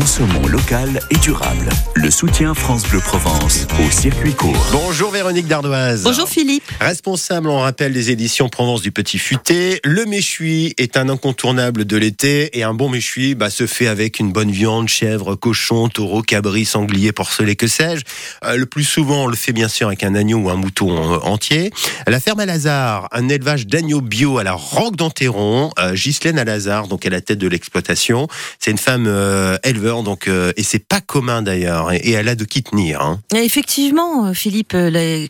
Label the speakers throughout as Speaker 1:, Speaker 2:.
Speaker 1: Consommons local et durable. Le soutien France Bleu Provence au circuit court.
Speaker 2: Bonjour Véronique Dardoise.
Speaker 3: Bonjour Philippe.
Speaker 2: Responsable, on rappelle, des éditions Provence du Petit Futé. Le méchoui est un incontournable de l'été et un bon méchoui bah, se fait avec une bonne viande, chèvre, cochon, taureau, cabri, sanglier, porcelet, que sais-je. Euh, le plus souvent, on le fait bien sûr avec un agneau ou un mouton euh, entier. La ferme Alazar, un élevage d'agneaux bio à la Roque d'Anteron. Euh, Ghislaine Alazar, donc à la tête de l'exploitation. C'est une femme euh, éleveur, donc euh, et c'est pas commun d'ailleurs. Et, elle a de qui tenir. Hein.
Speaker 3: Effectivement, euh, Philippe, euh, la-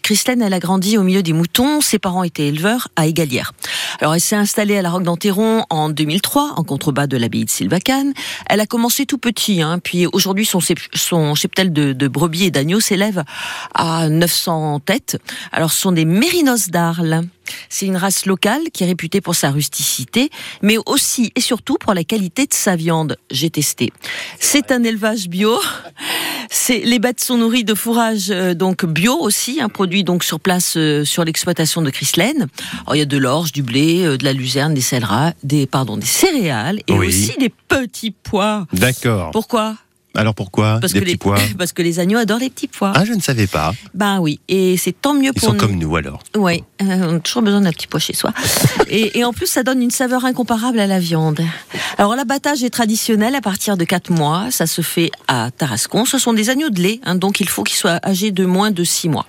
Speaker 3: elle a grandi au milieu des moutons. Ses parents étaient éleveurs à Égalière. Alors, elle s'est installée à la Roque d'Anteron en 2003, en contrebas de l'abbaye de Sylvacane. Elle a commencé tout petit, hein, puis aujourd'hui, son cheptel de, de brebis et d'agneaux s'élève à 900 têtes. Alors, ce sont des mérinos d'Arles. C'est une race locale qui est réputée pour sa rusticité, mais aussi et surtout pour la qualité de sa viande. J'ai testé. C'est un élevage bio. Les bêtes sont nourries de fourrage euh, donc bio aussi, un produit donc sur place euh, sur l'exploitation de Chrislaine. Alors il y a de l'orge, du blé, euh, de la luzerne, des céleri, des pardon, des céréales et
Speaker 2: Oui.
Speaker 3: aussi des petits pois.
Speaker 2: D'accord.
Speaker 3: Pourquoi?
Speaker 2: Alors pourquoi
Speaker 3: Parce
Speaker 2: Des
Speaker 3: que
Speaker 2: petits
Speaker 3: les
Speaker 2: pois
Speaker 3: parce que les agneaux adorent les petits pois.
Speaker 2: Ah, je ne savais pas.
Speaker 3: Ben oui, et c'est tant mieux
Speaker 2: Ils
Speaker 3: pour
Speaker 2: sont
Speaker 3: nous.
Speaker 2: comme nous alors.
Speaker 3: Oui, on a toujours besoin d'un petit pois chez soi. et, et en plus, ça donne une saveur incomparable à la viande. Alors, l'abattage est traditionnel à partir de 4 mois. Ça se fait à Tarascon. Ce sont des agneaux de lait, hein, donc il faut qu'ils soient âgés de moins de 6 mois.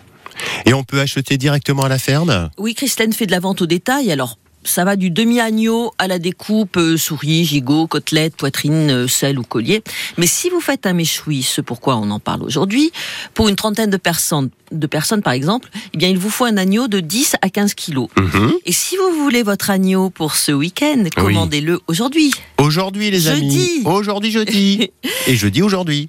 Speaker 2: Et on peut acheter directement à la ferme?
Speaker 3: Oui, Christine fait de la vente au détail. Alors, ça va du demi-agneau à la découpe, euh, souris, gigot, côtelette, poitrine, euh, selle ou collier. Mais si vous faites un méchoui, ce pourquoi on en parle aujourd'hui, pour une trentaine de personnes, de personnes par exemple, eh bien, il vous faut un agneau de 10 à 15 kilos.
Speaker 2: Mhm.
Speaker 3: Et si vous voulez votre agneau pour ce week-end, commandez-le aujourd'hui.
Speaker 2: Aujourd'hui, les amis.
Speaker 3: Jeudi.
Speaker 2: Aujourd'hui, jeudi. Et jeudi, aujourd'hui.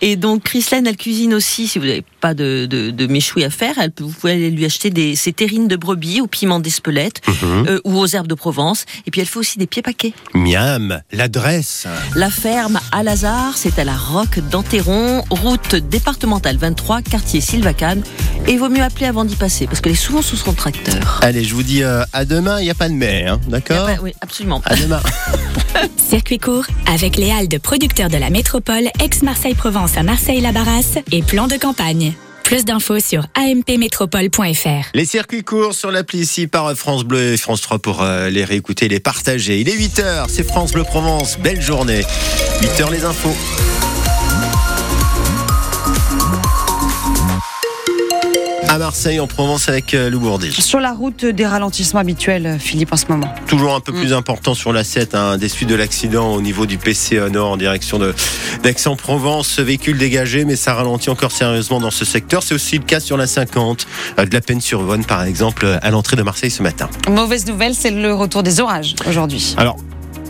Speaker 3: Et donc, Christine, elle cuisine aussi, si vous n'avez pas de, de, de méchoui à faire, elle peut, vous pouvez aller lui acheter des, ses terrines de brebis au piment d'Espelette
Speaker 2: Mhm.
Speaker 3: Euh, ou aux herbes de Provence. Et puis, elle fait aussi des pieds paquets.
Speaker 2: Miam, l'adresse.
Speaker 3: La ferme à Lazare, c'est à la Roque d'Anteron, route départementale 23, quartier Sylvacane. Et il vaut mieux appeler avant d'y passer, parce qu'elle est souvent sous son tracteur.
Speaker 2: Allez, je vous dis euh, à demain, il n'y a pas de mer, hein, d'accord
Speaker 3: oui, absolument.
Speaker 2: À demain.
Speaker 4: Circuit court avec les halles de producteurs de la métropole ex-Marseille-Provence à Marseille-Labarras et plan de campagne. Plus d'infos sur ampmétropole.fr.
Speaker 2: Les circuits courts sur l'appli ici par France Bleu et France 3 pour euh, les réécouter, les partager. Il est 8h, c'est France Bleu Provence, belle journée. 8h les infos. À Marseille, en Provence, avec euh, Lou Bourdi.
Speaker 5: Sur la route des ralentissements habituels, Philippe, en ce moment.
Speaker 2: Toujours un peu
Speaker 3: Mm.
Speaker 2: plus important sur la 7, hein, des suites de l'accident au niveau du PC Nord en direction d'Aix-en-Provence. Véhicule dégagé, mais ça ralentit encore sérieusement dans ce secteur. C'est aussi le cas sur la 50, euh, de la peine sur Vonne, par exemple, euh, à l'entrée de Marseille ce matin.
Speaker 5: Mauvaise nouvelle, c'est le retour des orages aujourd'hui.
Speaker 2: Alors,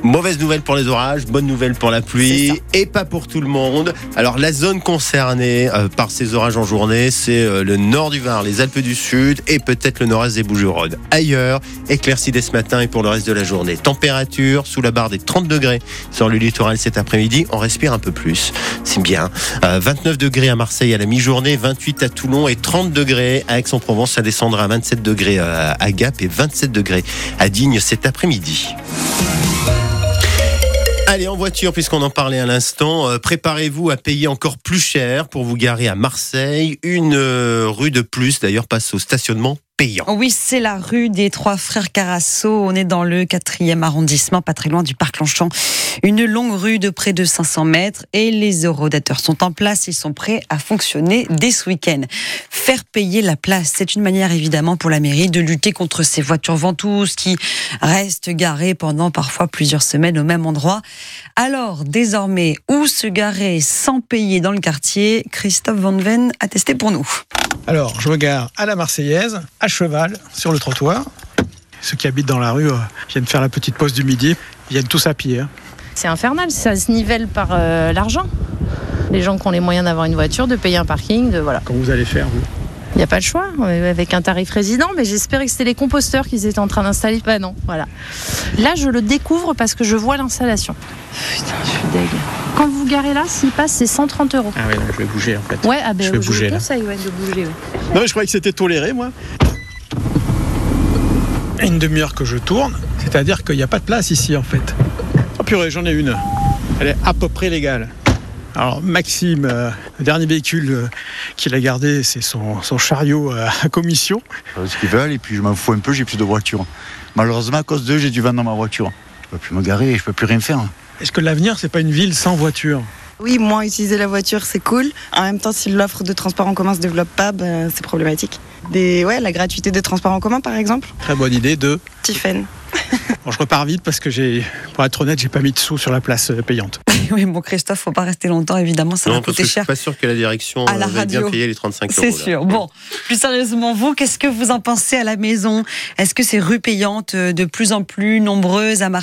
Speaker 2: mauvaise nouvelle pour les orages, bonne nouvelle pour la pluie, et pas pour tout le monde. Alors, la zone concernée euh, par ces orages en journée, c'est euh, le nord du Var, les Alpes du Sud, et peut-être le nord-est des Bouches-du-Rhône. Ailleurs, éclairci dès ce matin et pour le reste de la journée. Température sous la barre des 30 degrés sur le littoral cet après-midi. On respire un peu plus. C'est bien. Euh, 29 degrés à Marseille à la mi-journée, 28 à Toulon et 30 degrés à Aix-en-Provence. Ça descendra à 27 degrés euh, à Gap et 27 degrés à Digne cet après-midi. Allez, en voiture, puisqu'on en parlait à l'instant, euh, préparez-vous à payer encore plus cher pour vous garer à Marseille. Une euh, rue de plus, d'ailleurs, passe au stationnement payant.
Speaker 5: Oui, c'est la rue des Trois Frères Carasso. On est dans le quatrième arrondissement, pas très loin du parc Longchamp. Une longue rue de près de 500 mètres et les eurodateurs sont en place. Ils sont prêts à fonctionner dès ce week-end. Faire payer la place, c'est une manière évidemment pour la mairie de lutter contre ces voitures ventouses qui restent garées pendant parfois plusieurs semaines au même endroit. Alors, désormais, où se garer sans payer dans le quartier? Christophe Van Ven a testé pour nous.
Speaker 6: Alors, je me gare à la Marseillaise, à cheval, sur le trottoir. Ceux qui habitent dans la rue euh, viennent faire la petite pause du midi. Ils viennent tous à pied. hein.
Speaker 7: C'est infernal, ça se nivelle par euh, l'argent. Les gens qui ont les moyens d'avoir une voiture, de payer un parking, de voilà.
Speaker 6: Comment vous allez faire, vous?
Speaker 7: Il n'y a pas le choix, euh, avec un tarif résident, mais j'espérais que c'était les composteurs qu'ils étaient en train d'installer. Bah non, voilà. Là, je le découvre parce que je vois l'installation. Putain, je suis deg. Quand vous garez là, s'il passe, c'est 130 euros.
Speaker 6: Ah oui, donc je vais bouger en fait.
Speaker 7: Ouais, ah ben,
Speaker 6: Je vais
Speaker 7: je
Speaker 6: bouger,
Speaker 7: vous
Speaker 6: là.
Speaker 7: conseille ouais, de bouger. ouais.
Speaker 6: Non, mais je croyais que c'était toléré, moi. Une demi-heure que je tourne, c'est-à-dire qu'il n'y a pas de place ici en fait. Oh purée, j'en ai une. Elle est à peu près légale. Alors Maxime, euh, le dernier véhicule euh, qu'il a gardé, c'est son, son chariot euh, à commission.
Speaker 8: Euh, ce qu'ils veulent et puis je m'en fous un peu, j'ai plus de voiture. Malheureusement, à cause d'eux, j'ai dû vendre ma voiture. Je peux plus me garer, je peux plus rien faire.
Speaker 6: Est-ce que l'avenir, c'est pas une ville sans voiture?
Speaker 9: Oui, moins utiliser la voiture, c'est cool. En même temps, si l'offre de transport en commun se développe pas, bah, c'est problématique. Des, ouais, la gratuité des transports en commun, par exemple.
Speaker 6: Très bonne idée de...
Speaker 9: Tiffen.
Speaker 6: Bon, je repars vite parce que j'ai, pour être honnête, j'ai pas mis de sous sur la place euh, payante.
Speaker 5: Oui, bon, Christophe, faut pas rester longtemps, évidemment, ça va
Speaker 2: Non, parce
Speaker 5: coûter
Speaker 2: que je suis
Speaker 5: cher.
Speaker 2: pas sûr que la direction
Speaker 5: À la
Speaker 2: euh, va bien payer les 35 euros.
Speaker 5: C'est
Speaker 2: là.
Speaker 5: sûr. Bon, plus sérieusement, vous, qu'est-ce que vous en pensez à la maison? Est-ce que ces rues payantes euh, de plus en plus nombreuses à Marseille